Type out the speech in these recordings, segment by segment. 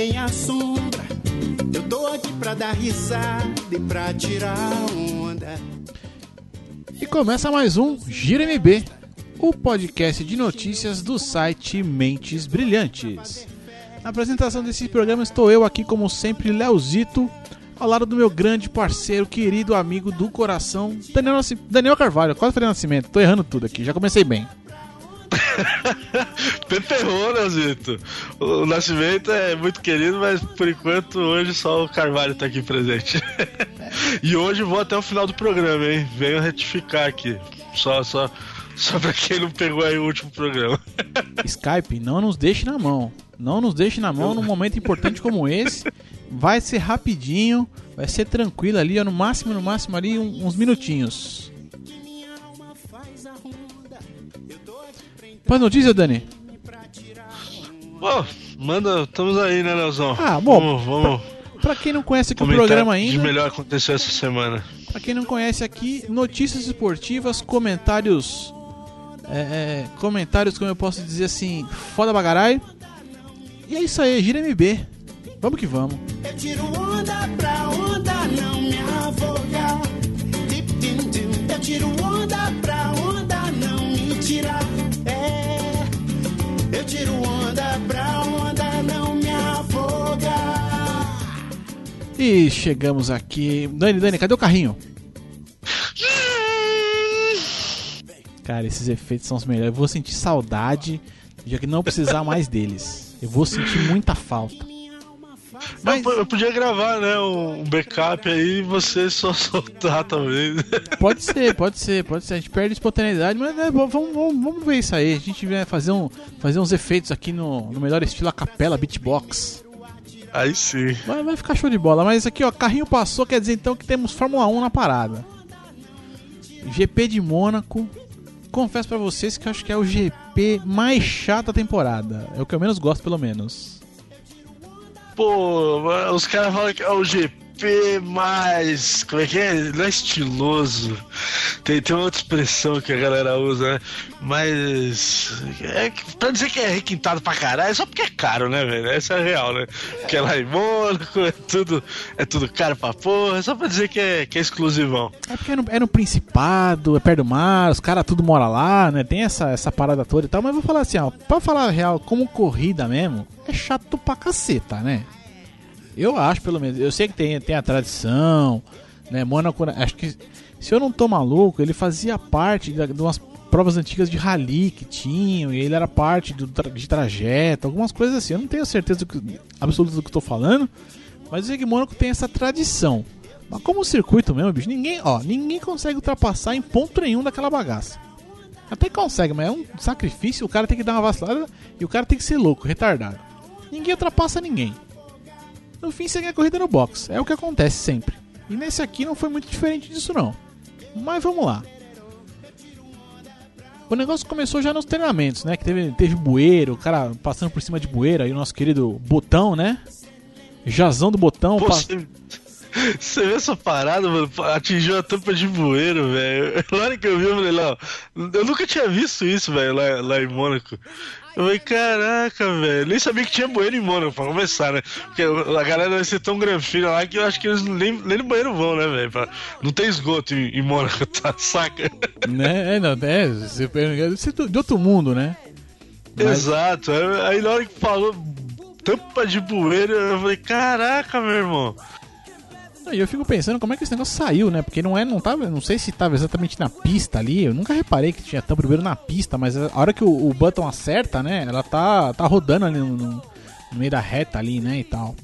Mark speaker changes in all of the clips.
Speaker 1: Nem a sombra. Eu tô aqui pra dar risada e pra tirar onda.
Speaker 2: E começa mais um Gira MB, o podcast de notícias do site Mentes Brilhantes. Na apresentação desse programa estou eu aqui, como sempre, Leozito, ao lado do meu grande parceiro, querido amigo do coração, Daniel Carvalho. Quase falei Nascimento, tô errando tudo aqui, já comecei bem.
Speaker 3: Peperrou, Leozito. O Nascimento é muito querido, mas por enquanto hoje só o Carvalho tá aqui presente. e hoje vou até o final do programa, hein? Venho retificar aqui. Só, só, só pra quem não pegou aí o último programa.
Speaker 2: Skype, não nos deixe na mão. Não nos deixe na mão num momento importante como esse. Vai ser rapidinho, vai ser tranquilo ali, no máximo, no máximo ali uns minutinhos. Faz notícia, Dani?
Speaker 3: Pô, manda, estamos aí, né, Leozão?
Speaker 2: Ah, bom,
Speaker 3: Vamos, vamos
Speaker 2: Pra quem não conhece aqui o programa
Speaker 3: o que de
Speaker 2: ainda,
Speaker 3: melhor aconteceu essa semana.
Speaker 2: pra quem não conhece aqui, notícias esportivas, comentários. é, é, comentários, como eu posso dizer assim, foda bagarai. E é isso aí, gira MB. Vamos que vamos.
Speaker 1: Eu tiro onda pra onda
Speaker 2: E chegamos aqui. Dani, Dani, cadê o carrinho? Cara, esses efeitos são os melhores. Eu vou sentir saudade de que não precisar mais deles. Eu vou sentir muita falta. Mas
Speaker 3: Eu, eu podia gravar, né, um backup aí e você só soltar talvez.
Speaker 2: pode ser, pode ser, pode ser. A gente perde espontaneidade, mas né, vamos, vamos, vamos ver isso aí. A gente vai fazer, um, fazer uns efeitos aqui no, no melhor estilo a capela beatbox.
Speaker 3: Aí sim.
Speaker 2: Vai, vai ficar show de bola. Mas aqui, ó, carrinho passou, quer dizer então que temos Fórmula 1 na parada. GP de Mônaco. Confesso pra vocês que eu acho que é o GP mais chato da temporada. É o que eu menos gosto, pelo menos.
Speaker 3: Pô, os caras falam que é o GP mais. Como é que é? Não é estiloso. Tem, tem uma outra expressão que a galera usa, né? Mas. É, pra dizer que é requintado pra caralho, é só porque é caro, né, velho? Essa é a real, né? Porque é lá em Mônaco, é tudo, é tudo caro pra porra, é só pra dizer que é, que é exclusivão.
Speaker 2: É porque é no, é no Principado, é perto do mar, os caras tudo mora lá, né? Tem essa, essa parada toda e tal. Mas vou falar assim, ó. Pra falar a real, como corrida mesmo, é chato pra caceta, né? Eu acho, pelo menos. Eu sei que tem, tem a tradição, né? Mônaco, acho que, se eu não tô maluco, ele fazia parte da- de umas provas antigas de rally que tinham, e ele era parte do, de trajeto, algumas coisas assim. Eu não tenho certeza que- absoluta do que tô falando, mas eu sei que Mônaco tem essa tradição. Mas como circuito mesmo, bicho, ninguém, ó, ninguém consegue ultrapassar em ponto nenhum daquela bagaça. Até consegue, mas é um sacrifício, o cara tem que dar uma vacilada e o cara tem que ser louco, retardado. Ninguém ultrapassa ninguém. No fim ganha a corrida no box, é o que acontece sempre. E nesse aqui não foi muito diferente disso não. Mas vamos lá. O negócio começou já nos treinamentos, né? Que teve, teve bueiro, o cara passando por cima de bueiro, aí o nosso querido Botão, né? Jazão do Botão.
Speaker 3: Pô,
Speaker 2: pa-
Speaker 3: você, vê essa parada, mano? Atingiu a tampa de bueiro, velho. Na hora que eu vi, eu falei, não, eu nunca tinha visto isso, velho, lá, lá em Mônaco. Eu falei, caraca, velho. Nem sabia que tinha bueiro em Mônaco, pra começar, né? Porque a galera vai ser tão granfina lá que eu acho que eles nem, nem no banheiro vão, né, velho? Não tem esgoto em, em Mônaco, tá? Saca?
Speaker 2: Né? É, não, é, você deve ser de outro mundo, né? Mas-
Speaker 3: Exato. Aí, aí na hora que falou tampa de bueiro, eu falei, caraca, meu irmão.
Speaker 2: E eu fico pensando como é que esse negócio saiu, né? Porque não é, não tava, não sei se tava exatamente na pista ali. Eu nunca reparei que tinha tampa de bueiro na pista, mas a hora que o, o button acerta, né? Ela tá, tá rodando ali no, no- no meio da reta ali, né? E tal.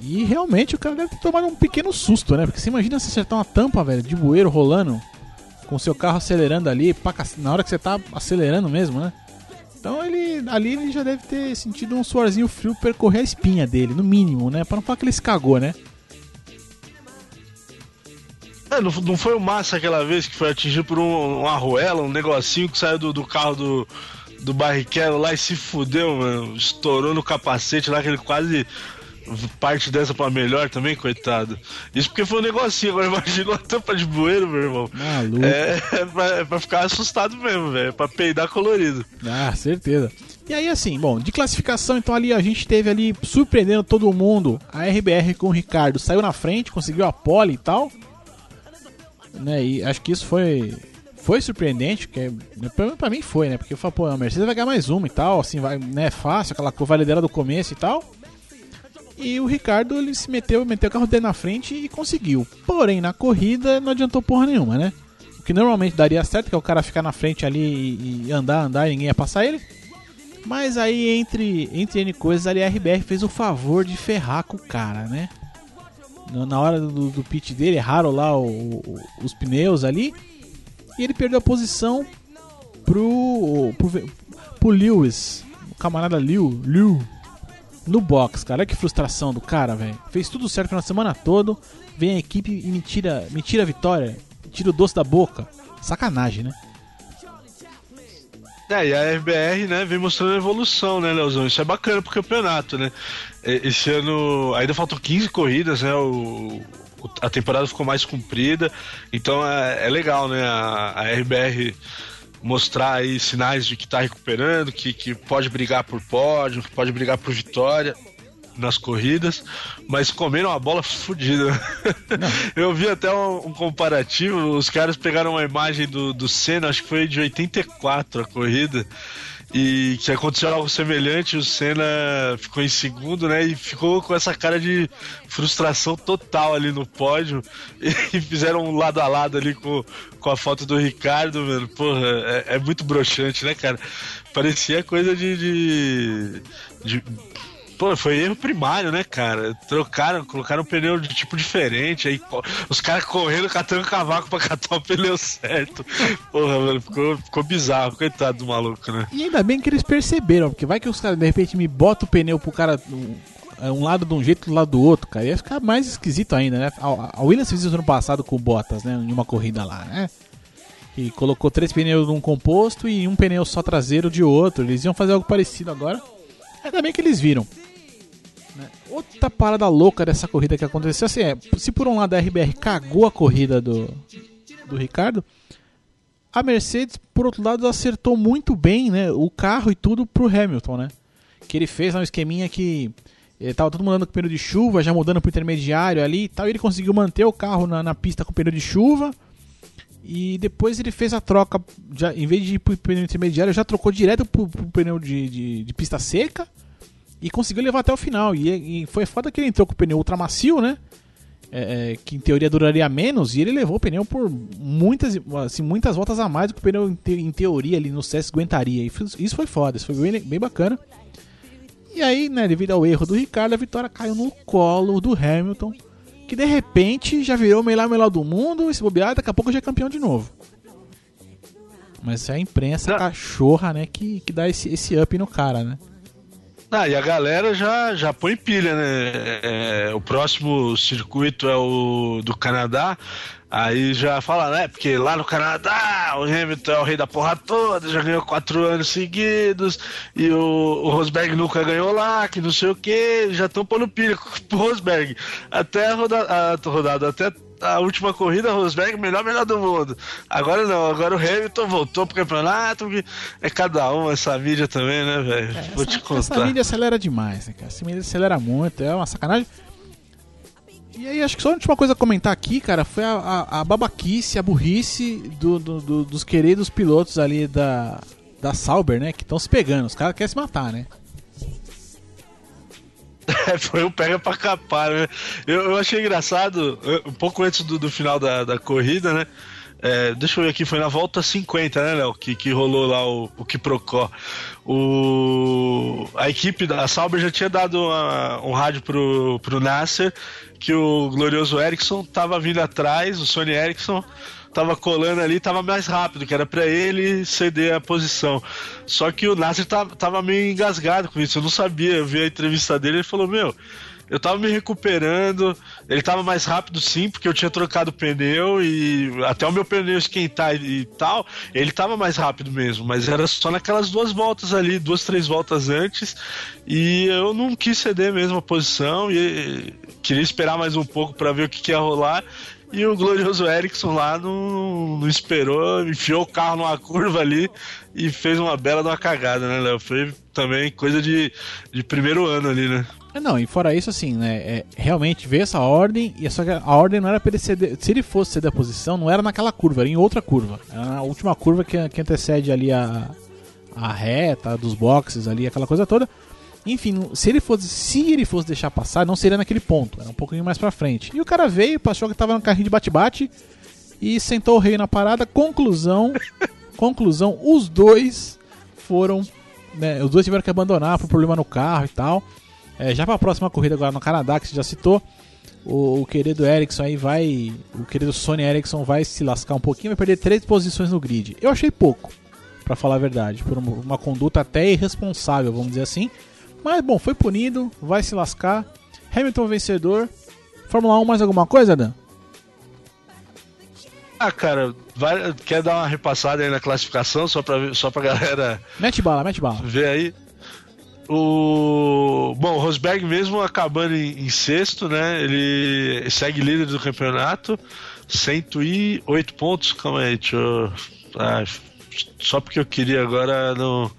Speaker 2: E realmente o cara deve ter tomado um pequeno susto, né? Porque você imagina se acertar uma tampa, velho, de bueiro rolando, com seu carro acelerando ali, na hora que você tá acelerando mesmo, né? Então ele ali ele já deve ter sentido um suorzinho frio percorrer a espinha dele, no mínimo, né? Pra não falar que ele se cagou, né?
Speaker 3: É, não, não foi o Massa aquela vez que foi atingido por um, um arruela, um negocinho que saiu do, do carro do, do Barrichello lá e se fudeu, mano. Estourou no capacete lá, que ele quase parte dessa pra melhor também, coitado. Isso porque foi um negocinho, agora imagina uma tampa de bueiro, meu irmão.
Speaker 2: Maluco.
Speaker 3: É, é, pra, é pra ficar assustado mesmo, velho. É pra peidar colorido.
Speaker 2: Ah, certeza. E aí, assim, bom, de classificação, então ali a gente teve ali surpreendendo todo mundo. A RBR com o Ricardo saiu na frente, conseguiu a pole e tal. Né, e acho que isso foi foi surpreendente, porque né, pra, pra mim foi, né? Porque eu falei, pô, a Mercedes vai ganhar mais uma e tal, assim, vai, né, fácil, aquela curva liderar do começo e tal. E o Ricardo ele se meteu, meteu o carro dele na frente e conseguiu. Porém, na corrida não adiantou porra nenhuma, né? O que normalmente daria certo, que é o cara ficar na frente ali e, e andar, andar e ninguém ia passar ele. Mas aí, entre, entre N coisas, ali a RBR fez o favor de ferrar com o cara, né? Na hora do, do pit dele, erraram lá o, o, os pneus ali. E ele perdeu a posição pro, pro, pro Lewis, o camarada Liu, Liu, no box, cara. Olha que frustração do cara, velho. Fez tudo certo na semana toda. Vem a equipe e me tira, me tira a vitória, tira o doce da boca. Sacanagem, né?
Speaker 3: É, e a RBR, né, vem mostrando evolução, né, Leozão? Isso é bacana pro campeonato, né? Esse ano ainda faltam 15 corridas, né? O, a temporada ficou mais comprida, então é, é legal, né? A, a, RBR mostrar aí sinais de que tá recuperando, que, que pode brigar por pódio, que pode brigar por vitória nas corridas, mas comeram uma bola fodida. Eu vi até um, um, comparativo, os caras pegaram uma imagem do, do Senna, acho que foi de 84 a corrida, e que aconteceu algo semelhante, o Senna ficou em segundo, né? E ficou com essa cara de frustração total ali no pódio. E fizeram um lado a lado ali com, com a foto do Ricardo, mano. Porra, é, é muito broxante, né, cara? Parecia coisa de, de, de Pô, foi erro primário, né, cara? Trocaram, colocaram um pneu de tipo diferente, aí os caras correndo, catando cavaco pra catar o pneu certo. Porra, mano, ficou, ficou bizarro, coitado do maluco, né?
Speaker 2: E ainda bem que eles perceberam, porque vai que os caras de repente me botam o pneu pro cara um, é, lado de um jeito do lado do outro, cara. Ia ficar mais esquisito ainda, né? A Williams fez isso ano passado com o Bottas, né? Em uma corrida lá, né? E colocou três pneus num composto e um pneu só traseiro de outro. Eles iam fazer algo parecido agora. Ainda bem que eles viram. Né? Outra parada louca dessa corrida que aconteceu assim é, se por um lado a RBR cagou a corrida do, do Ricardo, a Mercedes, por outro lado, acertou muito bem, né, o carro e tudo pro Hamilton, né? Que ele fez um esqueminha que ele eh, tava todo mundo andando com pneu de chuva, já mudando pro intermediário ali e tal, e ele conseguiu manter o carro na, na pista com pneu de chuva. E depois ele fez a troca, já, em vez de ir pro pneu intermediário, já trocou direto pro, pro pneu de, de, de pista seca e conseguiu levar até o final. E, e foi foda que ele entrou com o pneu ultra macio, né? É, é, que em teoria duraria menos, e ele levou o pneu por muitas, assim, muitas voltas a mais do que o pneu em, te, em teoria ali no CS aguentaria. E isso foi foda, isso foi bem, bem bacana. E aí, né, devido ao erro do Ricardo, a vitória caiu no colo do Hamilton, que de repente já virou o melhor melhor do mundo, e se bobear, daqui a pouco já é campeão de novo. Mas é a imprensa cachorra, né, que, que dá esse, esse up no cara, né?
Speaker 3: Ah, e a galera já, já põe pilha, né? É, o próximo circuito é o do Canadá. Aí já fala, né? Porque lá no Canadá o Hamilton é o rei da porra toda, já ganhou quatro anos seguidos, e o, o Rosberg nunca ganhou lá, que não sei o que, já estão pondo pilha pro Rosberg. Até a rodada, a rodada até a última corrida, Rosberg, melhor, melhor do mundo. Agora não, agora o Hamilton voltou pro campeonato. É cada um, essa mídia também, né, velho?
Speaker 2: É, Vou essa, te contar. Essa mídia acelera demais, né, cara? Essa mídia acelera muito, é uma sacanagem. E aí, acho que só a última coisa a comentar aqui, cara, foi a, a, a babaquice, a burrice do, do, do, dos queridos pilotos ali da, da Sauber, né? Que estão se pegando. Os caras querem se matar, né?
Speaker 3: É, foi um pega pra capar, né? Eu, eu achei engraçado, um pouco antes do, do final da, da corrida, né? É, deixa eu ver aqui, foi na volta 50, né, Léo? Que, que rolou lá o, o que procó. O, a equipe da Sauber já tinha dado uma, um rádio pro, pro Nasser que o glorioso Ericsson tava vindo atrás, o Sony Ericsson tava colando ali, tava mais rápido, que era para ele ceder a posição. Só que o Nasser tava, tava meio engasgado com isso, eu não sabia, eu vi a entrevista dele, ele falou, meu, eu tava me recuperando. Ele tava mais rápido sim, porque eu tinha trocado o pneu e até o meu pneu esquentar e tal, ele tava mais rápido mesmo, mas era só naquelas duas voltas ali, duas, três voltas antes, e eu não quis ceder mesmo a posição e queria esperar mais um pouco para ver o que, que ia rolar. E o glorioso Ericsson lá não, não esperou, enfiou o carro numa curva ali e fez uma bela de uma cagada, né, Léo? Foi também coisa de, de primeiro ano ali, né?
Speaker 2: É, não, e fora isso, assim, né? É, realmente veio essa ordem, e só que a ordem não era pra ele ceder. Se ele fosse ceder a posição, não era naquela curva, era em outra curva. Era na última curva que, que antecede ali a, a reta dos boxes ali, aquela coisa toda. Enfim, se ele fosse, se ele fosse deixar passar, não seria naquele ponto, era um pouquinho mais pra frente. E o cara veio, passou que tava no carrinho de bate-bate e sentou o rei na parada. Conclusão, conclusão, os dois foram, né, os dois tiveram que abandonar por problema no carro e tal. É, já para a próxima corrida agora no Canadá, que você já citou, o, o, querido Ericsson aí vai. O querido Sony Ericsson vai se lascar um pouquinho, vai perder três posições no grid. Eu achei pouco, para falar a verdade, por uma, uma, conduta até irresponsável, vamos dizer assim. Mas bom, foi punido, vai se lascar. Hamilton vencedor. Fórmula 1 mais alguma coisa, Dan?
Speaker 3: Ah, cara, vai, quer dar uma repassada aí na classificação só pra, só pra galera.
Speaker 2: Mete bala, mete bala.
Speaker 3: Ver aí. O bom, o Rosberg mesmo acabando em, em, sexto, né? Ele segue líder do campeonato, 108 pontos. Calma aí, deixa eu... ah, só porque eu queria agora não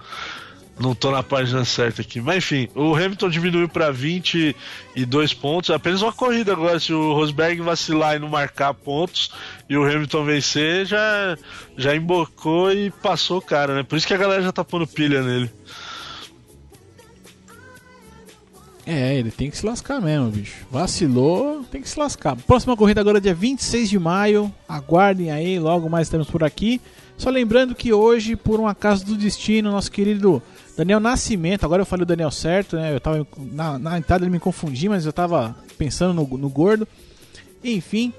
Speaker 3: não tô na página certa aqui. Mas enfim, o Hamilton diminuiu para 22 pontos. Apenas uma corrida agora. Se o Rosberg vacilar e não marcar pontos e o Hamilton vencer, já, já embocou e passou o cara, né? Por isso que a galera já tá pondo pilha nele.
Speaker 2: É, ele tem que se lascar mesmo, bicho. Vacilou, tem que se lascar. Próxima corrida agora é dia 26 de maio. Aguardem aí, logo mais estamos por aqui. Só lembrando que hoje, por um acaso do destino, nosso querido Daniel Nascimento, agora eu falei o Daniel certo, né? Eu tava na, na entrada ele me confundi, mas eu tava pensando no, no gordo. Enfim,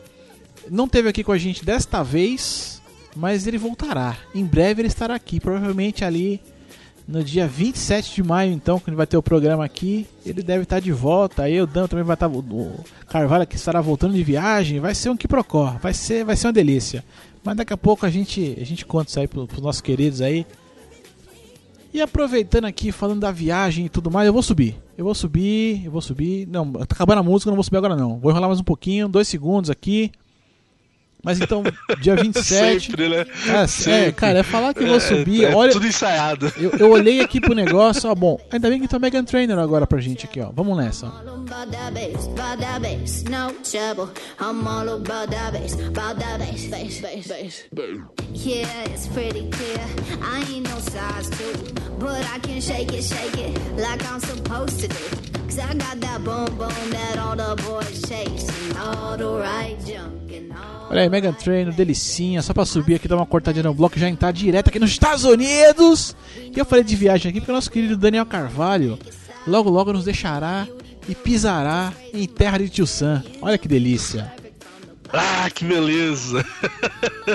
Speaker 2: não teve aqui com a gente desta vez, mas ele voltará. Em breve ele estará aqui, provavelmente ali no dia 27 de maio, então, quando vai ter o programa aqui, ele deve estar de volta. Aí o Dan também vai estar. O Carvalho que estará voltando de viagem. Vai ser um quiprocó. Vai ser, vai ser uma delícia. Mas daqui a pouco a gente, a gente conta isso aí para os nossos queridos aí. E aproveitando aqui, falando da viagem e tudo mais, eu vou subir. Eu vou subir, eu vou subir. Não, tá acabando a música, não vou subir agora não. Vou enrolar mais um pouquinho, dois segundos aqui. Mas então, dia 27.
Speaker 3: Sempre, né?
Speaker 2: É,
Speaker 3: Sempre.
Speaker 2: é, cara, é falar que eu vou subir.
Speaker 3: É, é
Speaker 2: olha,
Speaker 3: tudo ensaiado.
Speaker 2: eu, eu olhei aqui pro negócio, ó, bom, ainda bem que tem o Megan Trainer agora pra gente aqui, ó. Vamos nessa.
Speaker 4: Yeah, it's pretty clear. I ain't no size two, but I can shake it, shake it like I'm supposed to do. Cause I got that boom boom that all the boys chase, and all the right junk and all.
Speaker 2: Olha aí, Megan Trainer, delicinha, só pra subir aqui, dar uma cortadinha no bloco e já entrar direto aqui nos Estados Unidos. E eu falei de viagem aqui porque o nosso querido Daniel Carvalho logo logo nos deixará e pisará em terra de Tio Sam. Olha que delícia.
Speaker 3: Ah, que beleza!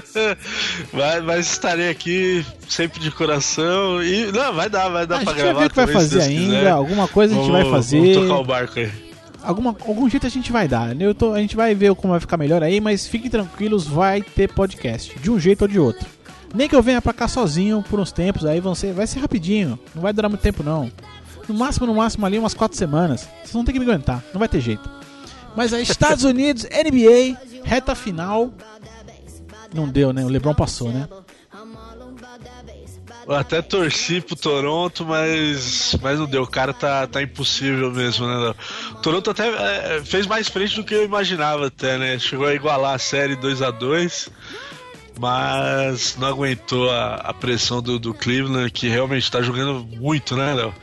Speaker 3: mas, mas estarei aqui sempre de coração e não, vai dar, vai dar
Speaker 2: a
Speaker 3: pra
Speaker 2: gente vai
Speaker 3: gravar
Speaker 2: ver o que vai fazer ainda,
Speaker 3: quiser.
Speaker 2: alguma coisa a gente
Speaker 3: Vamos-
Speaker 2: vai fazer.
Speaker 3: Vamos tocar o barco aí.
Speaker 2: Alguma, algum jeito a gente vai dar. né? Eu tô, a gente vai ver como vai ficar melhor aí, mas fiquem tranquilos, vai ter podcast. De um jeito ou de outro. Nem que eu venha pra cá sozinho por uns tempos, aí vão ser, vai ser rapidinho. Não vai durar muito tempo, não. No máximo, no máximo ali, umas quatro semanas. Vocês vão ter que me aguentar, não vai ter jeito. Mas aí, Estados Unidos, NBA, reta final. Não deu, né? O Lebron passou, né?
Speaker 3: Eu até torci pro Toronto, mas, mas não deu. O cara tá, tá impossível mesmo, né? O Toronto até é, fez mais frente do que eu imaginava, até, né? Chegou a igualar a série 2 a 2 mas não aguentou a, a pressão do, do Cleveland, que realmente tá jogando muito, né, Léo?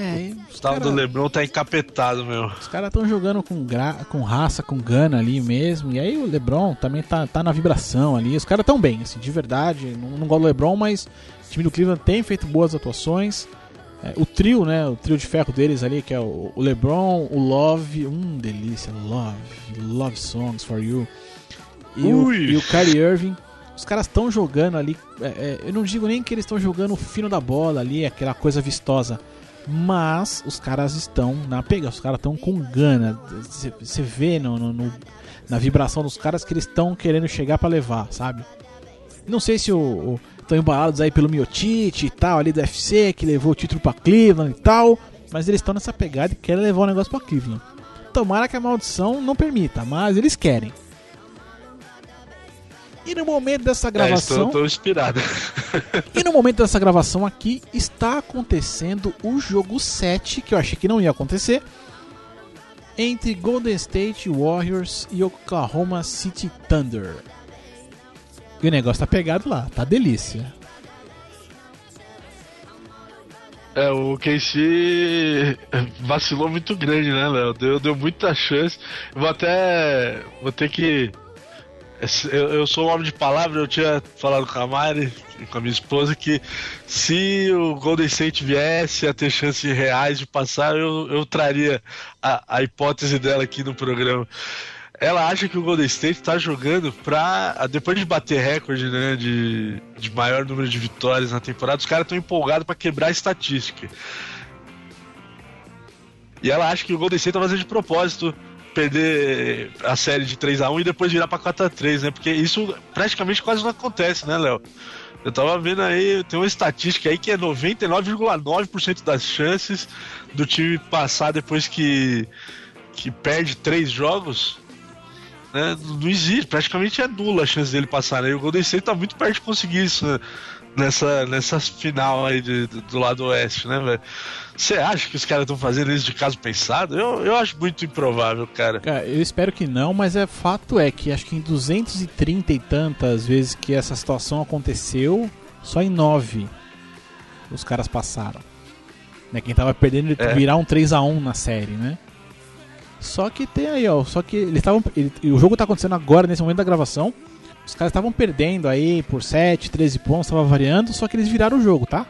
Speaker 2: É,
Speaker 3: O
Speaker 2: os
Speaker 3: tal do
Speaker 2: cara-
Speaker 3: Lebron tá encapetado, meu.
Speaker 2: Os caras estão jogando com, gra... com raça, com gana ali mesmo. E aí o LeBron também tá, tá na vibração ali. Os caras estão bem, assim, de verdade. Não, não gosto do LeBron, mas o time do Cleveland tem feito boas atuações. É, o trio, né? O trio de ferro deles ali, que é o, o LeBron, o Love. Hum, delícia. Love. Love Songs for You. E, o, e o Kyrie Irving. Os caras estão jogando ali. é, é, eu não digo nem que eles estão jogando o fino da bola ali, aquela coisa vistosa. Mas os caras estão na pega, os caras estão com gana. Você vê no, no- no- na vibração dos caras que eles estão querendo chegar pra levar, sabe? Não sei se estão embalados aí pelo Miotite e tal, ali do UFC, que levou o título pra Cleveland e tal. Mas eles estão nessa pegada e querem levar o negócio pra Cleveland. Tomara que a maldição não permita, mas eles querem. E no momento dessa
Speaker 3: É,
Speaker 2: gravação.
Speaker 3: estou, tô inspirado.
Speaker 2: E no momento dessa gravação aqui, está acontecendo o jogo 7, que eu achei que não ia acontecer, entre Golden State Warriors e Oklahoma City Thunder. E o negócio tá pegado lá, tá delícia.
Speaker 3: É, o KC vacilou muito grande, né, Léo? Deu, deu muita chance. Vou até. Vou ter que. Eu, eu sou um homem de palavra, eu tinha falado com a Mari, com a minha esposa, que se o Golden State viesse a ter chances reais de passar, eu, eu traria a, a hipótese dela aqui no programa. Ela acha que o Golden State tá jogando pra. Depois de bater recorde, né? De, de maior número de vitórias na temporada, os caras estão empolgados pra quebrar a estatística. E ela acha que o Golden State tá fazendo de propósito perder a série de 3 a 1 e depois virar pra 4 a 3 né? Porque isso praticamente quase não acontece, né, Léo? Eu tava vendo aí, tem uma estatística aí que é 99,9% das chances do time passar depois que, que perde três jogos. Né? Não existe, praticamente é nula a chance dele passar. Né? E o Golden State tá muito perto de conseguir isso né? nessa, nessa final aí de, do, do lado oeste, né, velho? Você acha que os caras estão fazendo isso de caso pensado? Eu, eu acho muito improvável, cara.
Speaker 2: Cara, eu espero que não, mas é fato é que acho que em 230 e tantas vezes que essa situação aconteceu, só em 9 os caras passaram. Né, quem tava perdendo ele
Speaker 3: É.
Speaker 2: virar um 3 a 1 na série, né? Só que tem aí, ó, só que eles estavam ele- o jogo tá acontecendo agora nesse momento da gravação. Os caras estavam perdendo aí por 7, 13 pontos, tava variando, só que eles viraram o jogo, tá?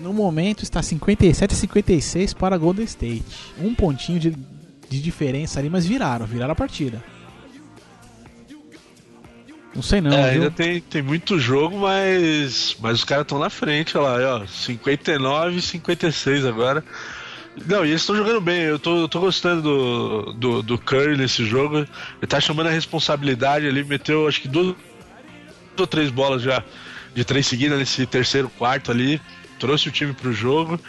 Speaker 2: No momento está 57 a 56 para Golden State. Um pontinho de, de diferença ali, mas viraram, viraram a partida. Não sei não,
Speaker 3: É, ainda tem, tem muito jogo, mas, mas os caras estão na frente, olha lá, ó, 59 e 56 agora. Não, e eles estão jogando bem, eu tô, eu tô gostando do, do, do Curry nesse jogo. Ele tá chamando a responsabilidade ali, meteu acho que duas ou três bolas já de três seguidas nesse terceiro quarto ali, trouxe o time pro jogo.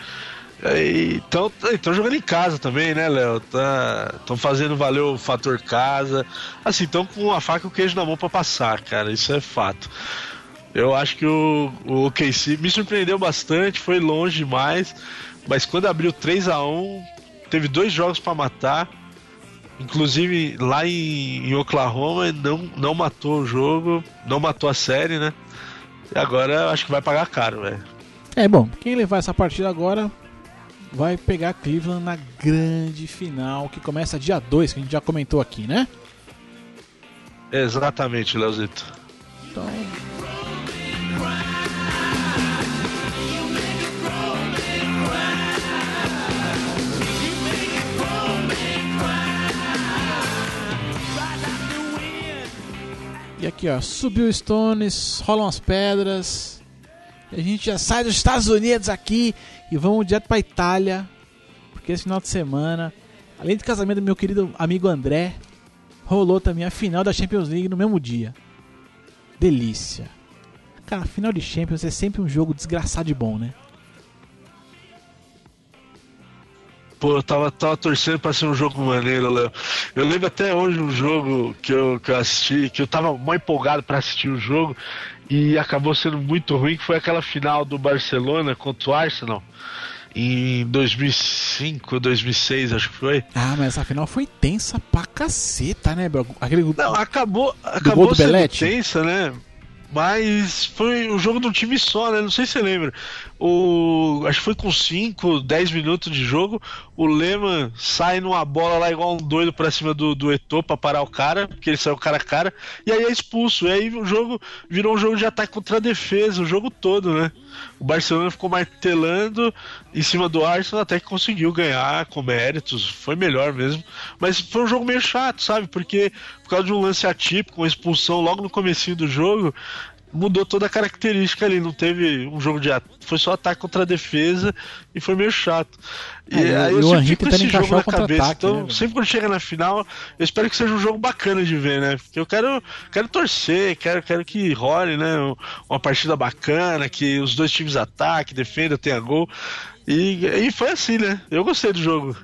Speaker 3: Então, estão jogando em casa também, né, Léo? Estão fazendo valer o fator casa. Assim, estão com a faca e o queijo na mão pra passar, cara. Isso é fato. Eu acho que o, o me surpreendeu bastante, foi longe demais. Mas quando abriu 3 a 1 teve dois jogos pra matar. Inclusive lá em, em Oklahoma não, não matou o jogo, não matou a série, né? E agora acho que vai pagar caro, velho.
Speaker 2: É bom, quem levar essa partida agora vai pegar Cleveland na grande final, que começa dia 2, que a gente já comentou aqui, né?
Speaker 3: Exatamente, Leozito.
Speaker 2: Então. E aqui, ó, subiu o Stones, rolam as pedras. A gente já sai dos Estados Unidos aqui e vamos direto pra Itália. Porque esse final de semana, além do casamento do meu querido amigo André, rolou também a final da Champions League no mesmo dia. Delícia. Cara, final de Champions é sempre um jogo desgraçado de bom, né?
Speaker 3: Pô, eu tava, tava torcendo pra ser um jogo maneiro, Léo. Eu lembro até hoje um jogo que eu, que eu assisti, que eu tava mó empolgado pra assistir o jogo e acabou sendo muito ruim, que foi aquela final do Barcelona contra o Arsenal em 2005, 2006, acho que foi.
Speaker 2: Ah, mas essa final foi tensa pra caceta, né, bro? Aquele...
Speaker 3: Não, acabou, acabou
Speaker 2: do
Speaker 3: sendo
Speaker 2: Belletti?
Speaker 3: tensa, né? Mas foi o jogo de um time só, né? Não sei se você lembra. O, acho que foi com 5, 10 minutos de jogo. O Lehmann sai numa bola lá igual um doido pra cima do, do Eto'o pra parar o cara, porque ele saiu cara a cara. E aí é expulso. E aí o jogo virou um jogo de ataque contra a defesa, o jogo todo, né? O Barcelona ficou martelando em cima do Arsenal até que conseguiu ganhar com méritos. Foi melhor mesmo. Mas foi um jogo meio chato, sabe? Porque por causa de um lance atípico, uma expulsão logo no comecinho do jogo, mudou toda a característica ali. Não teve um jogo de ataque, foi só ataque contra a defesa e foi meio chato. E
Speaker 2: É,
Speaker 3: aí eu sempre fico com esse jogo na cabeça. Então,
Speaker 2: né,
Speaker 3: sempre quando chega na final, eu espero que seja um jogo bacana de ver, né? Porque eu quero, quero torcer, quero, quero que role, né? Uma partida bacana, que os dois times ataquem, defendam, tenha gol. E, e foi assim, né? Eu gostei do jogo.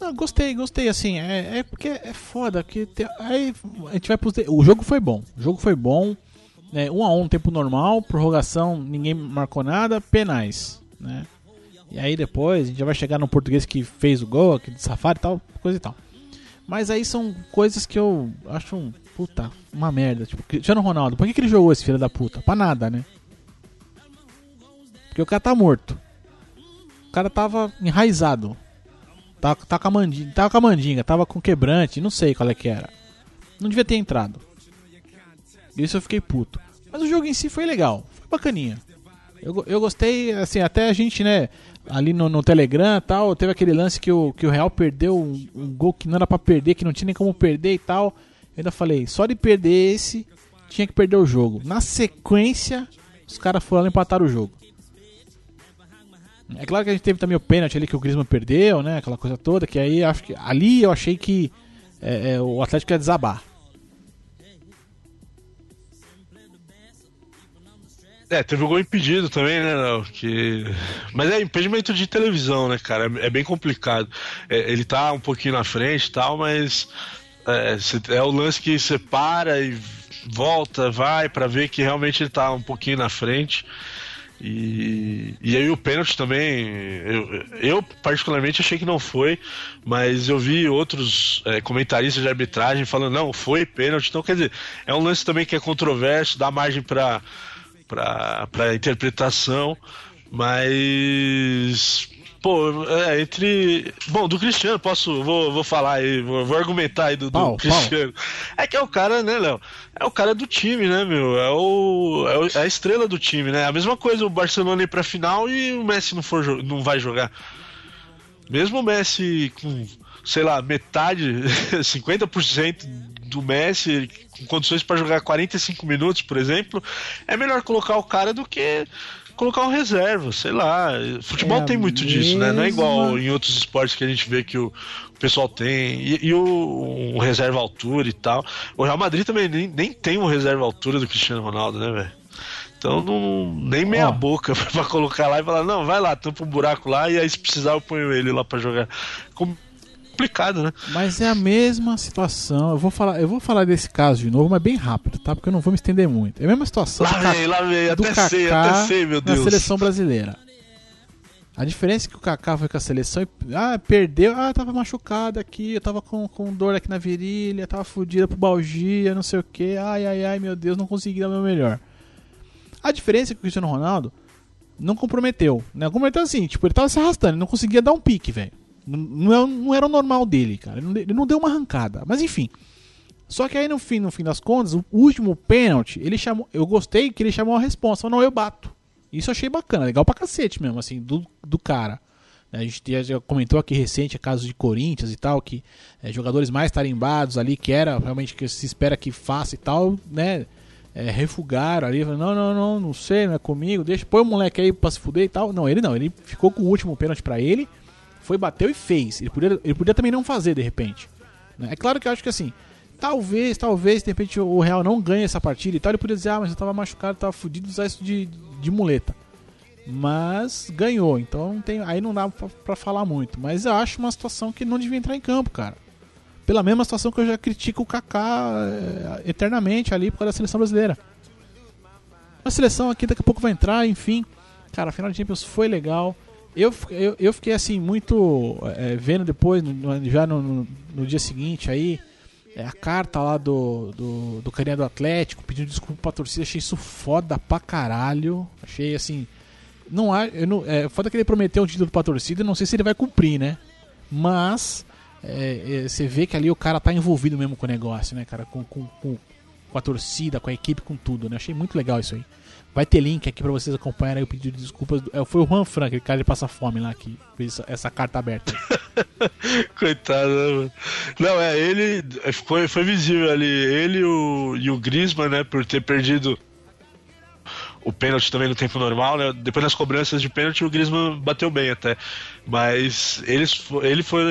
Speaker 2: Não, gostei, gostei, assim, é, é porque é foda, que tem- aí a gente vai pros... O jogo foi bom, o jogo foi bom, né, um a um, tempo normal, prorrogação, ninguém marcou nada, penais, né, e aí depois a gente já vai chegar no português que fez o gol, aquele safari e tal, coisa e tal. Mas aí são coisas que eu acho, um, puta, uma merda, tipo, Cristiano Ronaldo, por que, que ele jogou esse filho da puta? Pra nada, né? Porque o cara tá morto. O cara tava enraizado. Tava, tava, com a mandinga, tava com a mandinga, tava com quebrante, não sei qual é que era. Não devia ter entrado. Isso eu fiquei puto. Mas o jogo em si foi legal, foi bacaninha. Eu, eu gostei, assim, até a gente, né, ali no, no Telegram tal, teve aquele lance que o, que o Real perdeu um, um gol que não era pra perder, que não tinha nem como perder e tal. Eu ainda falei, só de perder esse, tinha que perder o jogo. Na sequência, os caras foram lá e empataram o jogo. É claro que a gente teve também o pênalti ali que o Griezmann perdeu, né? Aquela coisa toda, que aí acho que ali eu achei que é, é, o Atlético ia desabar.
Speaker 3: É, teve o gol impedido também, né, Léo? Que... Mas é impedimento de televisão, né, cara? É é bem complicado. É, ele tá um pouquinho na frente e tal, mas é, é o lance que você para e volta, vai pra ver que realmente ele tá um pouquinho na frente. E, e aí o pênalti também, eu, eu particularmente achei que não foi, mas eu vi outros é, comentaristas de arbitragem falando, não, foi pênalti. Então, quer dizer, é um lance também que é controverso, dá margem para para interpretação, mas pô, é, entre bom do Cristiano posso vou, vou falar aí, vou, vou argumentar aí do, do Cristiano. É que é o cara, né, Léo? É o cara do time, né, meu? É o, é o- é a estrela do time, né? A mesma coisa o Barcelona ir pra final e o Messi não for não vai jogar. Mesmo o Messi com, sei lá, metade, 50% do Messi com condições para jogar 45 minutos, por exemplo, é melhor colocar o cara do que colocar um reserva, sei lá. Futebol
Speaker 2: É
Speaker 3: tem muito disso, né? Não é igual
Speaker 2: mesma-
Speaker 3: em outros esportes que a gente vê que o, o pessoal tem. E, e o reserva altura e tal. O Real Madrid também nem, nem tem um reserva altura do Cristiano Ronaldo, né, velho? Então não, nem meia boca pra colocar lá e falar, não, vai lá, tampa um buraco lá e aí se precisar eu ponho ele lá pra jogar. Complicado, né?
Speaker 2: Mas é a mesma situação. Eu vou falar, eu vou falar desse caso de novo, mas bem rápido, tá? Porque eu não vou me estender muito. É a mesma situação
Speaker 3: Lá vem, lá vem, até sei,
Speaker 2: Kaká
Speaker 3: até sei, meu
Speaker 2: na
Speaker 3: Deus.
Speaker 2: seleção brasileira. A diferença é que o Kaká foi com a seleção e ah, perdeu, ah, tava machucado aqui, eu tava com, com dor aqui na virilha, tava fudida pro Balgia, não sei o que, ai, ai, ai, meu Deus, não consegui dar o meu melhor. A diferença é que o Cristiano Ronaldo não comprometeu, né? Comprometeu assim, tipo, ele tava se arrastando, ele não conseguia dar um pique, velho. Não, é- não era o normal dele, cara. Ele não, deu uma arrancada. Mas enfim. Só que aí no fim, no fim das contas, o último pênalti, ele chamou. Eu gostei que ele chamou a resposta. Não, eu bato. Isso eu achei bacana, legal pra cacete mesmo, assim, do, do cara. A gente já- comentou aqui recente casos de Corinthians e tal, que é, jogadores mais tarimbados ali, que era realmente que se espera que faça e tal, né? é, refugaram ali, não, não, não, não sei, não é comigo, deixa, põe o moleque aí pra se fuder e tal. Não, ele não, ele ficou com o último pênalti pra ele, foi, bateu e fez. Ele podia, ele podia também não fazer, de repente. né? É claro que eu acho que assim, talvez, talvez, de repente o Real não ganhe essa partida e tal, ele podia dizer, ah, mas eu tava machucado, tava fudido, usar isso de, de muleta. Mas ganhou, então não tem, aí não dá pra, pra falar muito. Mas eu acho uma situação que não devia entrar em campo, cara. Pela mesma situação que eu já critico o Kaká eh, eternamente ali por causa da seleção brasileira. A seleção aqui daqui a pouco vai entrar, enfim. Cara, a final de Champions foi legal. Eu, eu, eu fiquei assim, muito eh, vendo depois, no- já no, no- dia seguinte aí, eh, a carta lá do, do, do carinha do Atlético pedindo desculpa pra torcida. Achei isso foda pra caralho. Achei assim. Não há. Eu não, é foda que ele prometeu um título pra torcida, não sei se ele vai cumprir, né? Mas é, é, você vê que ali o cara tá envolvido mesmo com o negócio, né, cara? Com, com, com, com a torcida, com a equipe, com tudo, né? Achei muito legal isso aí. Vai ter link aqui pra vocês acompanharem o pedido de desculpas. do- é, foi o Juan Fran, aquele cara de passa fome lá, que fez essa, essa carta aberta.
Speaker 3: Coitado, né, mano? Não, é, ele foi, foi visível ali, ele o, e o Griezmann, né, por ter perdido o pênalti também no tempo normal, né? Depois das cobranças de pênalti, o Griezmann bateu bem até. Mas eles, ele foi,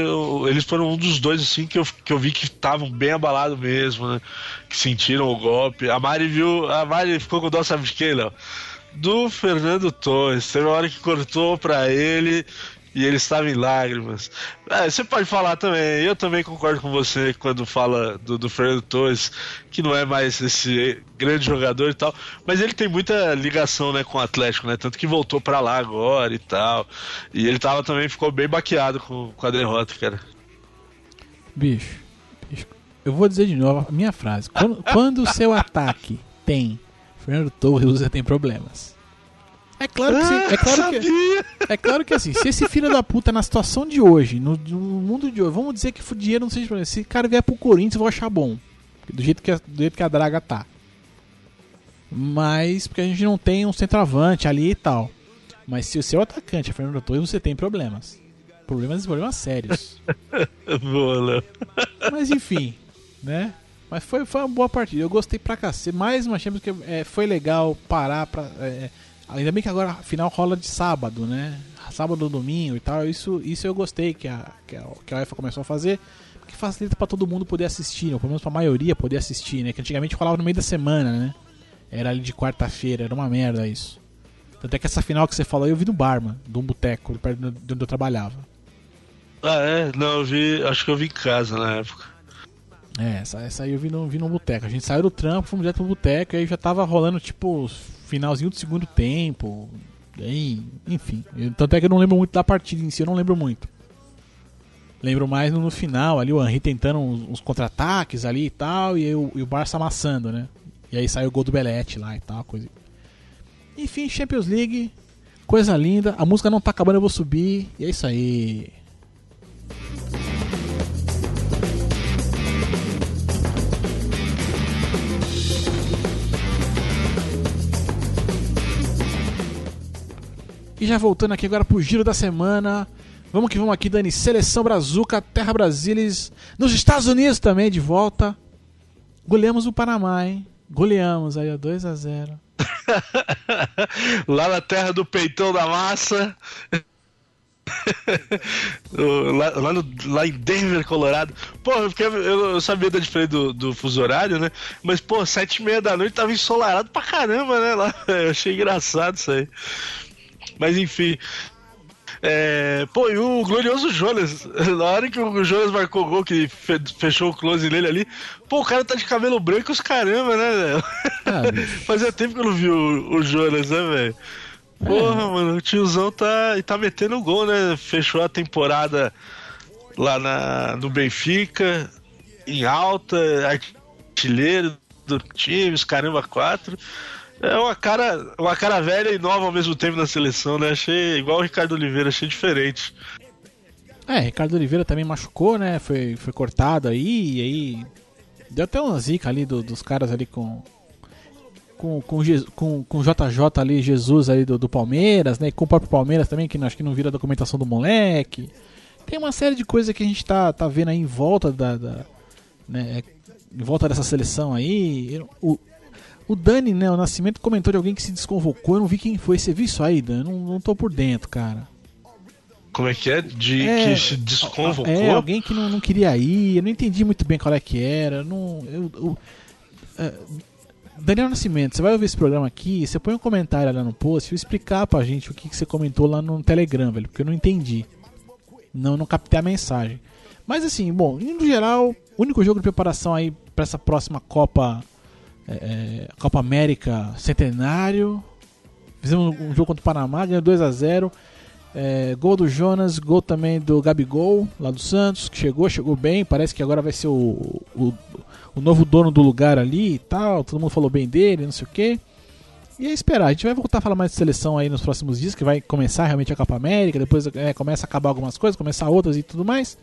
Speaker 3: eles foram um dos dois assim que eu, que eu vi que estavam bem abalados mesmo, né? Que sentiram o golpe. A Mari viu. A Mari ficou com dó, sabe de quem, Léo? Do Fernando Torres. Teve uma hora que cortou pra ele e ele estava em lágrimas. É, você pode falar também, eu também concordo com você quando fala do, do, Fernando Torres, que não é mais esse grande jogador e tal, mas ele tem muita ligação né, com o Atlético, né? Tanto que voltou para lá agora e tal. E ele tava também, ficou bem baqueado com, com a derrota, cara.
Speaker 2: Bicho, bicho, eu vou dizer de novo a minha frase. Quando, quando o seu ataque tem Fernando Torres, você tem problemas. É claro que, sim, é, claro que é claro que assim, se esse filho da puta na situação de hoje, no, no mundo de hoje, vamos dizer que o dinheiro não seja problema. Se o cara vier pro Corinthians, eu vou achar bom. Do jeito que a, do jeito que a draga tá. Mas porque a gente não tem um centroavante ali e tal. Mas se o seu atacante é Fernando Torres, você tem problemas. Problemas problemas sérios.
Speaker 3: Boa.
Speaker 2: Mas enfim, né? Mas foi, foi uma boa partida. Eu gostei pra cacete. Mais uma Champions que é, foi legal parar pra. É, Ainda bem que agora a final rola de sábado, né? Sábado, domingo e tal. Isso, isso eu gostei que a, que a, que a UEFA começou a fazer. Que facilita para todo mundo poder assistir, ou pelo menos pra maioria poder assistir, né? Que antigamente rolava no meio da semana, né? Era ali de quarta-feira, era uma merda isso. Tanto é que essa final que você falou eu vi no Barman, de um boteco, perto de onde eu trabalhava.
Speaker 3: Ah, é? Não, eu vi. Acho que eu vi em casa na época.
Speaker 2: É, essa, essa aí eu vi no, vi no boteco. A gente saiu do trampo, fomos direto pro boteco e aí já tava rolando tipo finalzinho do segundo tempo. Enfim. Tanto é que eu não lembro muito da partida em si, eu não lembro muito. Lembro mais no, no final, ali o Henry tentando uns, uns contra-ataques ali e tal, e, eu, e o Barça amassando, né? E aí saiu o gol do Belete lá e tal, coisa. Enfim, Champions League, coisa linda. A música não tá acabando, eu vou subir. E é isso aí. Já voltando aqui agora pro giro da semana. Vamos que vamos aqui, Dani. Seleção Brazuca, Terra Brasilis. Nos Estados Unidos também, de volta. Goleamos o Panamá, hein? Goleamos aí, ó, 2x0.
Speaker 3: lá na terra do peitão da massa. lá, lá, no, lá, em Denver, Colorado. Pô, porque eu, eu sabia da diferença do, do fuso horário, né? Mas, pô, sete e meia da noite tava ensolarado pra caramba, né? Lá, eu achei engraçado isso aí. Mas enfim. É, pô, e o glorioso Jonas, na hora que o Jonas marcou o gol, que fechou o close nele ali, pô, o cara tá de cabelo branco os caramba, né, velho? Ah, Fazia tempo que eu não vi o, o Jonas, né, velho? Porra, é. mano, o tiozão tá, tá metendo gol, né? Fechou a temporada lá na, no Benfica, em alta, artilheiro do time, os caramba, quatro. É uma cara, uma cara velha e nova ao mesmo tempo na seleção, né? Achei igual o Ricardo Oliveira, achei diferente.
Speaker 2: É, Ricardo Oliveira também machucou, né? Foi, foi cortado aí, e aí. Deu até uma zica ali do, dos caras ali com. Com, com, com, com JJ ali, Jesus ali do, do Palmeiras, né? E com o próprio Palmeiras também, que acho que não vira a documentação do moleque. Tem uma série de coisas que a gente tá, tá vendo aí em volta da. da né, em volta dessa seleção aí. O, o Dani, né, o Nascimento comentou de alguém que se desconvocou. Eu não vi quem foi. Você viu isso aí, Dani? Não, não tô por dentro, cara.
Speaker 3: Como é que é? De é, que se desconvocou?
Speaker 2: É, alguém que não, não queria ir. Eu não entendi muito bem qual é que era. Não, eu, eu é, Daniel Nascimento, você vai ouvir esse programa aqui, você põe um comentário lá no post e explicar pra gente o que, que você comentou lá no Telegram, velho, porque eu não entendi. Não, não captei a mensagem. Mas assim, bom, no geral, o único jogo de preparação aí para essa próxima Copa é, é, Copa América Centenário. Fizemos um jogo contra o Panamá, ganhou 2 a 0 é, Gol do Jonas, gol também do Gabigol, lá do Santos, que chegou, chegou bem. Parece que agora vai ser o, o, o novo dono do lugar ali e tal. Todo mundo falou bem dele, não sei o que. E é esperar, a gente vai voltar a falar mais de seleção aí nos próximos dias, que vai começar realmente a Copa América, depois é, começa a acabar algumas coisas, começar outras e tudo mais.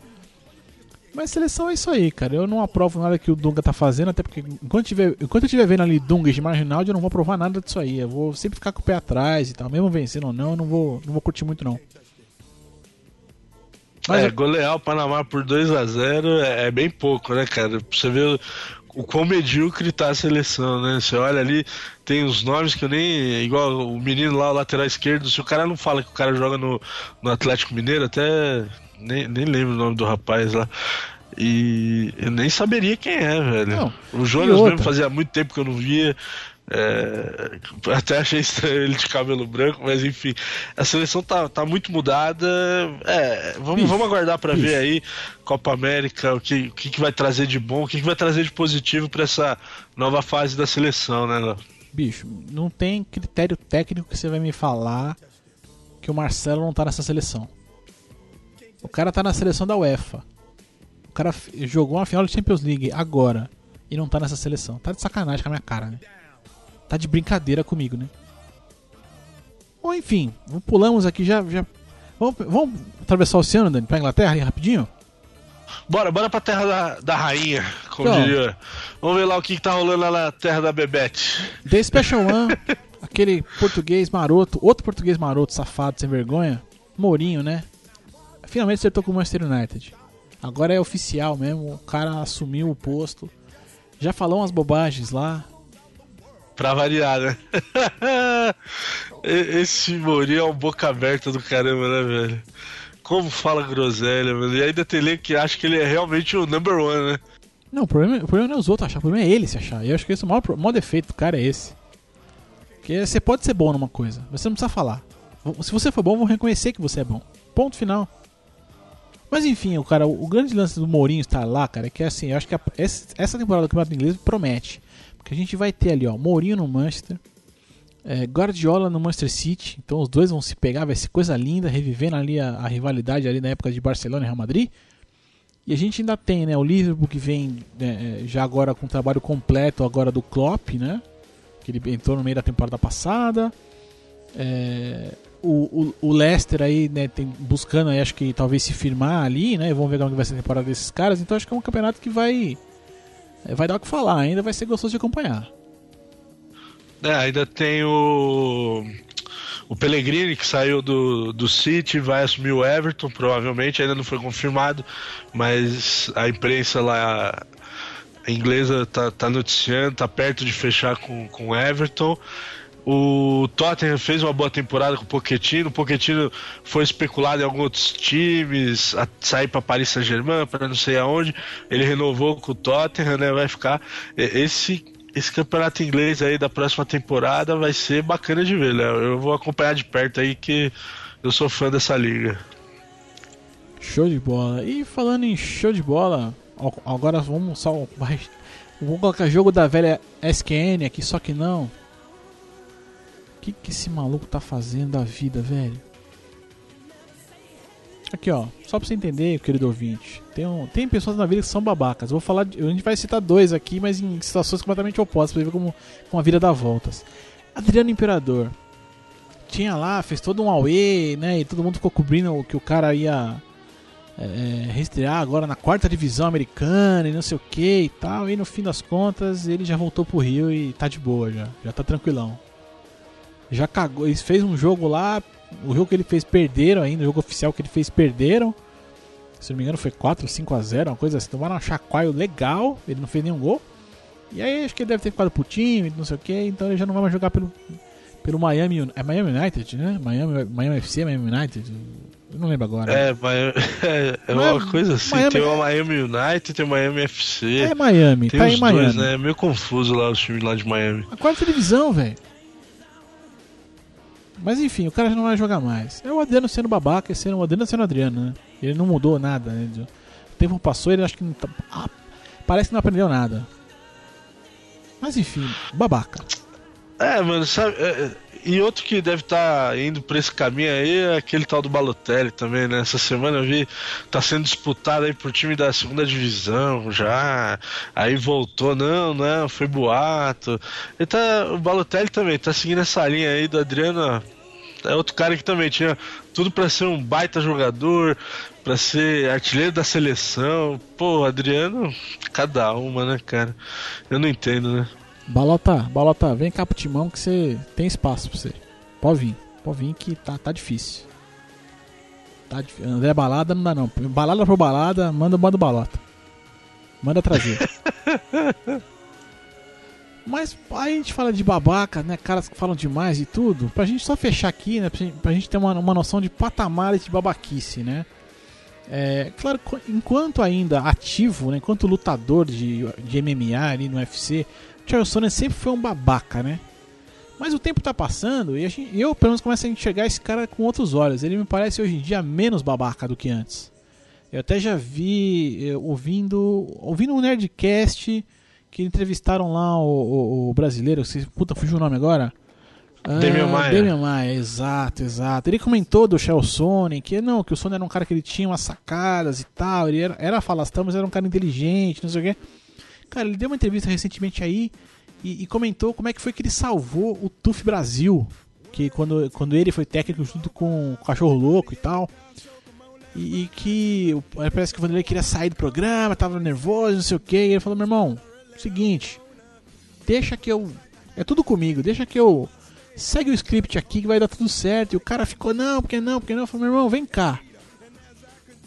Speaker 2: Mas seleção é isso aí, cara. Eu não aprovo nada que o Dunga tá fazendo, até porque enquanto, tiver, enquanto eu estiver vendo ali Dunga e Marginaldi, eu não vou aprovar nada disso aí. Eu vou sempre ficar com o pé atrás e tal. Mesmo vencendo ou não, eu não vou, não vou curtir muito não.
Speaker 3: Mas é, golear o Panamá por 2 a 0 é, é, bem pouco, né, cara? Você vê o quão medíocre tá a seleção, né? Você olha ali, tem os nomes que eu nem. Igual o menino lá, o lateral esquerdo, se o cara não fala que o cara joga no, no Atlético Mineiro, até. Nem, nem lembro o nome do rapaz lá. E eu nem saberia quem é, velho.
Speaker 2: Não,
Speaker 3: o Jonas mesmo fazia muito tempo que eu não via. É, até achei estranho ele de cabelo branco, mas enfim, a seleção tá, tá muito mudada. É, vamos, vamos aguardar pra
Speaker 2: bicho.
Speaker 3: ver aí Copa América, o que, o que, que vai trazer de bom, o que, que vai trazer de positivo pra essa nova fase da seleção, né? Léo?
Speaker 2: Bicho, não tem critério técnico que você vai me falar que o Marcelo não tá nessa seleção. O cara tá na seleção da UEFA. O cara jogou uma final de Champions League agora e não tá nessa seleção. Tá de sacanagem com a minha cara, né? Tá de brincadeira comigo, né? Bom, enfim, pulamos aqui já. já... Vamos, vamos atravessar o oceano, Dani, pra Inglaterra aí rapidinho?
Speaker 3: Bora, bora pra terra da, da rainha, como
Speaker 2: Então.
Speaker 3: diria. Vamos ver lá o que, que tá rolando lá na terra da Bebete.
Speaker 2: The Special One, aquele português maroto, outro português maroto, safado, sem vergonha, Mourinho, né? Finalmente acertou com o Manchester United. Agora é oficial mesmo, o cara assumiu o posto. Já falou umas bobagens lá.
Speaker 3: Pra variar, né? Esse Mourinho é um boca aberta do caramba, né, velho? Como fala groselha, mano. E ainda tem que acha que ele é realmente o number one, né?
Speaker 2: Não, o problema, o problema não é os outros achar, o problema é ele se achar. E eu acho que esse é o maior, o maior defeito do cara é esse. Porque você pode ser bom numa coisa, mas você não precisa falar. Se você for bom, vão reconhecer que você é bom. Ponto final. Mas enfim, o cara, o grande lance do Mourinho estar lá, cara, é que assim, eu acho que a- essa temporada do Campeonato Inglês promete. Porque a gente vai ter ali, ó, Mourinho no Manchester, é, Guardiola no Manchester City, então os dois vão se pegar, vai ser coisa linda, revivendo ali a, a rivalidade ali na época de Barcelona e Real Madrid. E a gente ainda tem, né, o Liverpool que vem né, é, já agora com o trabalho completo agora do Klopp, né? Que ele entrou no meio da temporada passada. É, o, o, Leicester aí, né, tem, buscando aí, acho que talvez se firmar ali, né? Vamos ver como que vai ser a temporada desses caras. Então acho que é um campeonato que vai é, vai dar o que falar, ainda vai ser gostoso de acompanhar.
Speaker 3: É, ainda tem o. O Pellegrini, que saiu do, do City, vai assumir o Everton, provavelmente, ainda não foi confirmado, mas a imprensa lá inglesa tá, tá noticiando, tá perto de fechar com, com o Everton. O Tottenham fez uma boa temporada com o Pochettino. O Pochettino foi especulado em alguns outros times, a sair para Paris Saint-Germain, para não sei aonde. Ele renovou com o Tottenham, né? Vai ficar. Esse, esse campeonato inglês aí da próxima temporada vai ser bacana de ver, Léo. Eu vou acompanhar de perto aí que eu sou fã dessa liga.
Speaker 2: Show de bola. E falando em show de bola, agora vamos só. Vamos colocar jogo da velha SQN aqui, só que não. O que, que esse maluco tá fazendo da vida, velho? Aqui, ó. Só pra você entender, querido ouvinte. Tem, um- tem pessoas na vida que são babacas. Vou falar. de- a gente vai citar dois aqui, mas em situações completamente opostas, pra ver como, como a vida dá voltas. Adriano Imperador. Tinha lá, fez todo um auê, né? E todo mundo ficou cobrindo que o cara ia é, reestrear agora na quarta divisão americana e não sei o que e tal. E no fim das contas, ele já voltou pro Rio e tá de boa já. Já tá tranquilão. Já cagou. Ele fez um jogo lá. O jogo que ele fez perderam ainda. O jogo oficial que ele fez perderam. Se não me engano foi 4 ou 5 a 0 uma coisa assim. Tomaram um chacoalho legal. Ele não fez nenhum gol. E aí acho que ele deve ter ficado pro time, não sei o que. Então ele já não vai mais jogar pelo, pelo Miami, é Miami United, né? Miami, Miami FC, Miami United. Eu não lembro agora.
Speaker 3: É, Miami, é, é
Speaker 2: é-
Speaker 3: uma coisa assim.
Speaker 2: Miami-
Speaker 3: Tem o Miami United, tem o Miami FC.
Speaker 2: É Miami,
Speaker 3: tem
Speaker 2: tá
Speaker 3: os
Speaker 2: em Miami.
Speaker 3: dois, né? É meio confuso lá os times lá de Miami.
Speaker 2: A quarta divisão, velho. Mas enfim, o cara já não vai jogar mais. É o Adriano sendo babaca e sendo o Adriano sendo Adriano, né? Ele não mudou nada, né? O tempo passou, ele acho que não tá, ah, parece que não aprendeu nada. Mas enfim, babaca.
Speaker 3: É, mano, sabe. é, é, e outro que deve estar indo por esse caminho aí é aquele tal do Balotelli também, né? Essa semana eu vi, tá sendo disputado aí por time da segunda divisão já. Aí voltou, não, não, foi boato. E tá, o Balotelli também tá seguindo essa linha aí do Adriano. É outro cara que também tinha tudo pra ser um baita jogador, pra ser artilheiro da seleção. Pô, Adriano, cada uma, né, cara? Eu não entendo, né?
Speaker 2: Balota, Balota, vem cá pro timão que você tem espaço pra você. Pode vir, pode vir que tá, tá difícil. Tá. André Balada não dá não. Balada por balada, manda, manda o Balota. Manda trazer. Mas aí a gente fala de babaca, né? Caras que falam demais e tudo. Pra gente só fechar aqui, né? Pra gente, ter uma, uma noção de patamares de babaquice, né? É, claro, enquanto ainda ativo, né? Enquanto lutador de, de MMA ali no UFC, Charles Sonnen sempre foi um babaca, né? Mas o tempo tá passando e gente- eu, pelo menos, começo a enxergar esse cara com outros olhos. Ele me parece hoje em dia menos babaca do que antes. Eu até já vi eh, ouvindo ouvindo um Nerdcast que entrevistaram lá o, o- o brasileiro, se, puta, fugiu o nome agora.
Speaker 3: Damian Maia.
Speaker 2: Damian Maia, exato, exato. Ele comentou do Shell Sony, que não, que o Sony era um cara que ele tinha umas sacadas e tal, ele era, era falastrão, mas era um cara inteligente, não sei o quê. Cara, ele deu uma entrevista recentemente aí e, e comentou como é que foi que ele salvou o TUF Brasil, que quando, quando ele foi técnico junto com o Cachorro Louco e tal. E, e que parece que o Vanderlei queria sair do programa, tava nervoso, não sei o que. E ele falou: meu irmão, seguinte, deixa que eu. É tudo comigo, deixa que eu. Segue o script aqui que vai dar tudo certo. E o cara ficou: não, porque não, porque não. Falei: meu irmão, vem cá.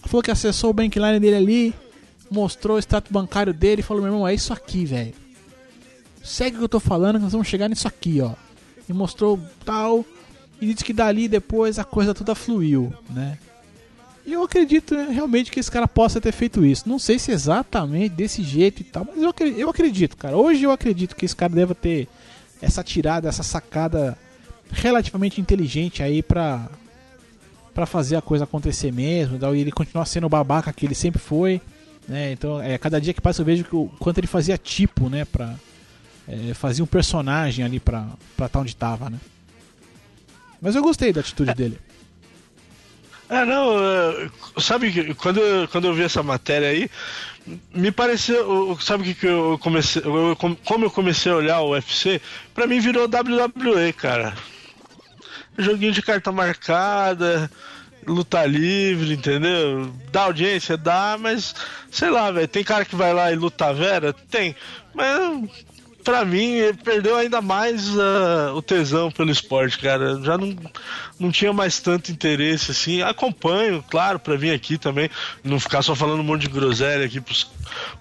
Speaker 2: Falou que acessou o bankline dele ali, mostrou o extrato bancário dele e falou: meu irmão, é isso aqui, velho. Segue o que eu tô falando que nós vamos chegar nisso aqui, ó. E mostrou tal. E disse que dali depois a coisa toda fluiu, né? E eu acredito né, realmente que esse cara possa ter feito isso. Não sei se exatamente desse jeito e tal, mas eu acredito, eu acredito, cara. Hoje eu acredito que esse cara deva ter essa tirada, essa sacada relativamente inteligente aí pra, pra fazer a coisa acontecer mesmo. E ele continuar sendo o babaca que ele sempre foi. Né? Então, é, cada dia que passa eu vejo que o quanto ele fazia tipo, né? Pra, é, um personagem ali pra estar tá onde tava, né? Mas eu gostei da atitude dele.
Speaker 3: É, não, é, sabe, quando, quando eu vi essa matéria aí, me pareceu, sabe que, que eu comecei, eu- como eu comecei a olhar o UFC, pra mim virou WWE, cara. Joguinho de carta marcada, luta livre, entendeu? Dá audiência, dá, mas sei lá, velho, tem cara que vai lá e luta vera? Tem, mas pra mim perdeu ainda mais ah, o tesão pelo esporte, cara. Já não, não tinha mais tanto interesse assim. Acompanho, claro, pra vir aqui também, não ficar só falando um monte de groselha aqui pros,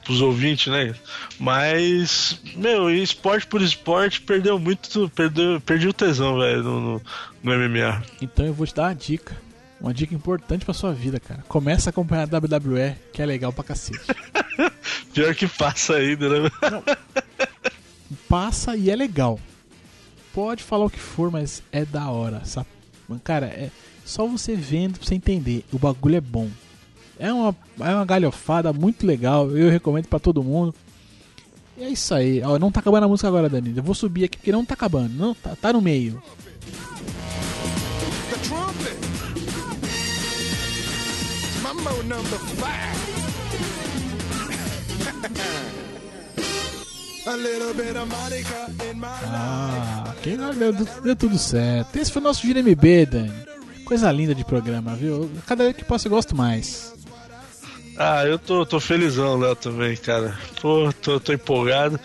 Speaker 3: pros ouvintes, né? Mas, meu, esporte por esporte perdeu muito, perdeu, perdi o tesão, velho, no, no, no MMA.
Speaker 2: Então eu vou te dar uma dica. Uma dica importante pra sua vida, cara. Começa a acompanhar a WWE, que é legal pra cacete.
Speaker 3: Pior que passa ainda, né?
Speaker 2: Passa e é legal. Pode falar o que for, mas é da hora, sabe? Cara, é só você vendo pra você entender. O bagulho é bom. É uma, é uma galhofada muito legal. Eu recomendo pra todo mundo. E é isso aí. Ó, não tá acabando a música agora, Dani. Eu vou subir aqui porque não tá acabando. Não, tá, tá no meio.
Speaker 5: Mambo number five. A little bit of Monica in my
Speaker 2: Ah, quem não deu, deu tudo certo. Esse foi o nosso Gira MB, Dani. Coisa linda de programa, viu? Cada vez que posso eu gosto mais.
Speaker 3: Ah, eu tô, tô felizão, Léo, também, cara. Pô, tô, tô empolgado.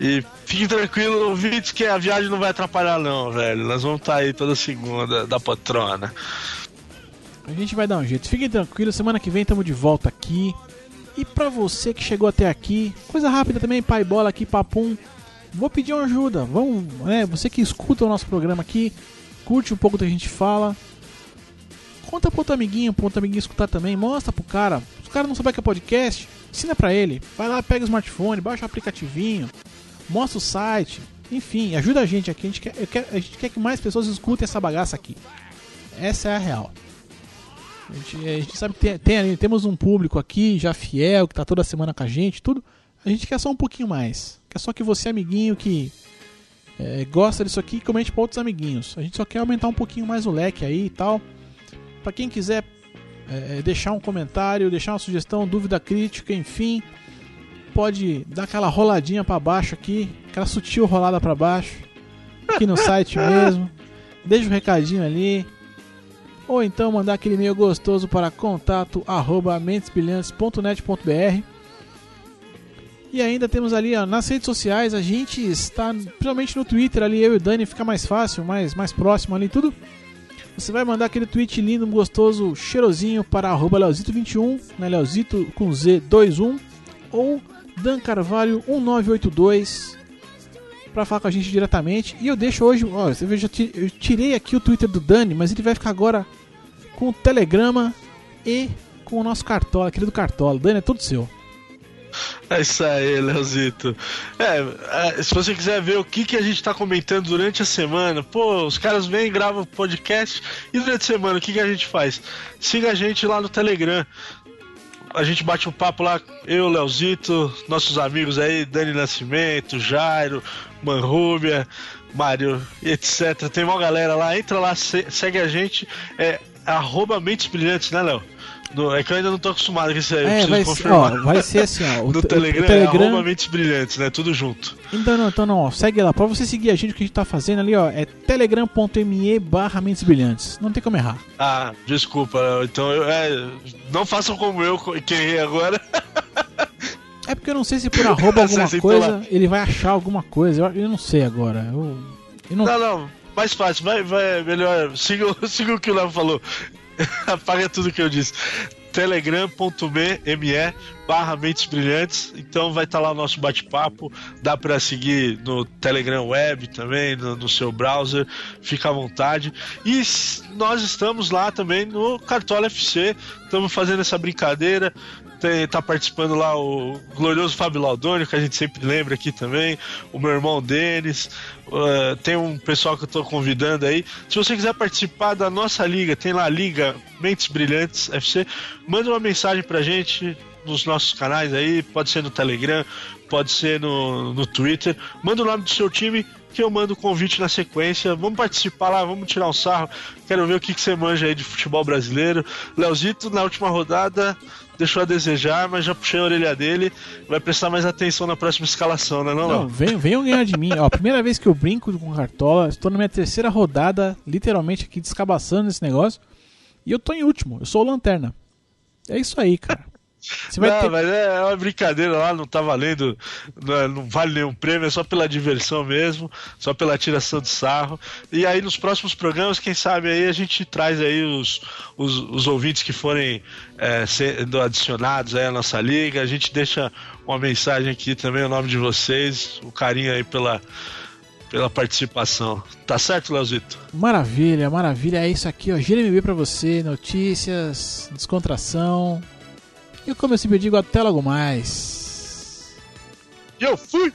Speaker 3: E fique tranquilo, ouvintes, que a viagem não vai atrapalhar, não, velho. Nós vamos estar aí toda segunda da patrona.
Speaker 2: A gente vai dar um jeito. Fiquem tranquilos, semana que vem estamos de volta aqui. E pra você que chegou até aqui, coisa rápida também, pai bola aqui, papum. Vou pedir uma ajuda. Vamos, né? Você que escuta o nosso programa aqui, curte um pouco do que a gente fala. Conta pro outro amiguinho, pro outro amiguinho escutar também. Mostra pro cara. Se o cara não souber que é podcast, ensina pra ele. Vai lá, pega o smartphone, baixa o aplicativinho, mostra o site. Enfim, ajuda a gente aqui. A gente quer, quero- a gente quer que mais pessoas escutem essa bagaça aqui. Essa é a real. A gente, a gente sabe que tem, tem temos um público aqui já fiel, que tá toda semana com a gente, tudo. A gente quer só um pouquinho mais. Quer só que você, amiguinho, que é, gosta disso aqui, comente para outros amiguinhos. A gente só quer aumentar um pouquinho mais o leque aí e tal. Pra quem quiser é, deixar um comentário, deixar uma sugestão, dúvida, crítica, enfim, pode dar aquela roladinha para baixo aqui, aquela sutil rolada para baixo, aqui no site mesmo. Deixa um recadinho ali ou então mandar aquele e-mail gostoso para contato arroba mentesbrilhantes.net.br e ainda temos ali ó, nas redes sociais a gente está principalmente no Twitter ali eu e o Dani fica mais fácil mais, mais próximo ali tudo. Você vai mandar aquele tweet lindo, gostoso, cheirosinho para arroba leozito21 né, leozito com Z21 ou Dan Carvalho 1982 pra falar com a gente diretamente. E eu deixo hoje, você vê, eu tirei aqui o Twitter do Dani, mas ele vai ficar agora com o Telegrama e com o nosso Cartola, querido Cartola. Dani, é tudo seu.
Speaker 3: É isso aí, Leozito. É, é, se você quiser ver o que, que a gente tá comentando durante a semana, pô, os caras vêm, gravam podcast e durante a semana o que, que a gente faz? Siga a gente lá no Telegram. A gente bate um papo lá, eu, Leozito, nossos amigos aí, Dani Nascimento, Jairo, Manrúbia, Mário, etc. Tem uma galera lá, entra lá, se- segue a gente, é arroba Mentes Brilhantes, né, Léo? No- É que eu ainda não tô acostumado com isso aí,
Speaker 2: É,
Speaker 3: preciso
Speaker 2: vai ser,
Speaker 3: confirmar.
Speaker 2: ó, vai ser assim, ó. O,
Speaker 3: No
Speaker 2: te- o
Speaker 3: Telegram, é
Speaker 2: Telegram
Speaker 3: arroba Mentes Brilhantes, né? Tudo junto.
Speaker 2: Então não, então não, ó, segue lá. Pra você seguir a gente, o que a gente tá fazendo ali, ó, é telegram.me barra Mentes Brilhantes. Não tem como errar.
Speaker 3: Ah, desculpa. Então, eu, é, não façam como eu, que errei agora.
Speaker 2: É porque eu não sei se por arroba alguma coisa ele vai achar alguma coisa. Eu, eu não sei agora. Eu, eu não,
Speaker 3: Não, não, mais fácil. Vai, vai, melhor. Siga, o- siga o que o Léo falou. Apaga tudo que eu disse. telegram.me barra Mentes Brilhantes. Então vai estar lá o nosso bate-papo. Dá pra seguir no Telegram Web também, no, no seu browser. Fica à vontade. E nós estamos lá também no Cartola FC. Estamos fazendo essa brincadeira. Tem, tá participando lá o glorioso Fábio Laudônio, que a gente sempre lembra aqui também. O meu irmão Denis. Uh, tem um pessoal que eu tô convidando aí. Se você quiser participar da nossa liga, tem lá a Liga Mentes Brilhantes FC. Manda uma mensagem pra gente nos nossos canais aí. Pode ser no Telegram, pode ser no, no Twitter. Manda o nome do seu time que eu mando o convite na sequência. Vamos participar lá, vamos tirar um sarro. Quero ver o que, que você manja aí de futebol brasileiro. Leozito, na última rodada, deixou a desejar, mas já puxei a orelha dele. Vai prestar mais atenção na próxima escalação, né, não,
Speaker 2: não,
Speaker 3: Léo?
Speaker 2: venham, venham ganhar de mim. Ó, primeira vez que eu brinco com Cartola, estou na minha terceira rodada, literalmente aqui descabaçando esse negócio. E eu tô em último, eu sou o Lanterna. É isso aí, cara. Você vai
Speaker 3: não,
Speaker 2: ter...
Speaker 3: mas é uma brincadeira lá, não tá valendo, não, é- não vale nenhum prêmio, é só pela diversão mesmo, só pela tiração de sarro. E aí nos próximos programas, quem sabe aí a gente traz aí os, os, os ouvintes que forem é, sendo adicionados aí à nossa liga, a gente deixa uma mensagem aqui também, o nome de vocês, o carinho aí pela, pela participação. Tá certo, Leozito?
Speaker 2: Maravilha, maravilha. É isso aqui, ó. Gira MB pra você, notícias, descontração. E como eu sempre digo, até logo mais.
Speaker 3: Eu fui!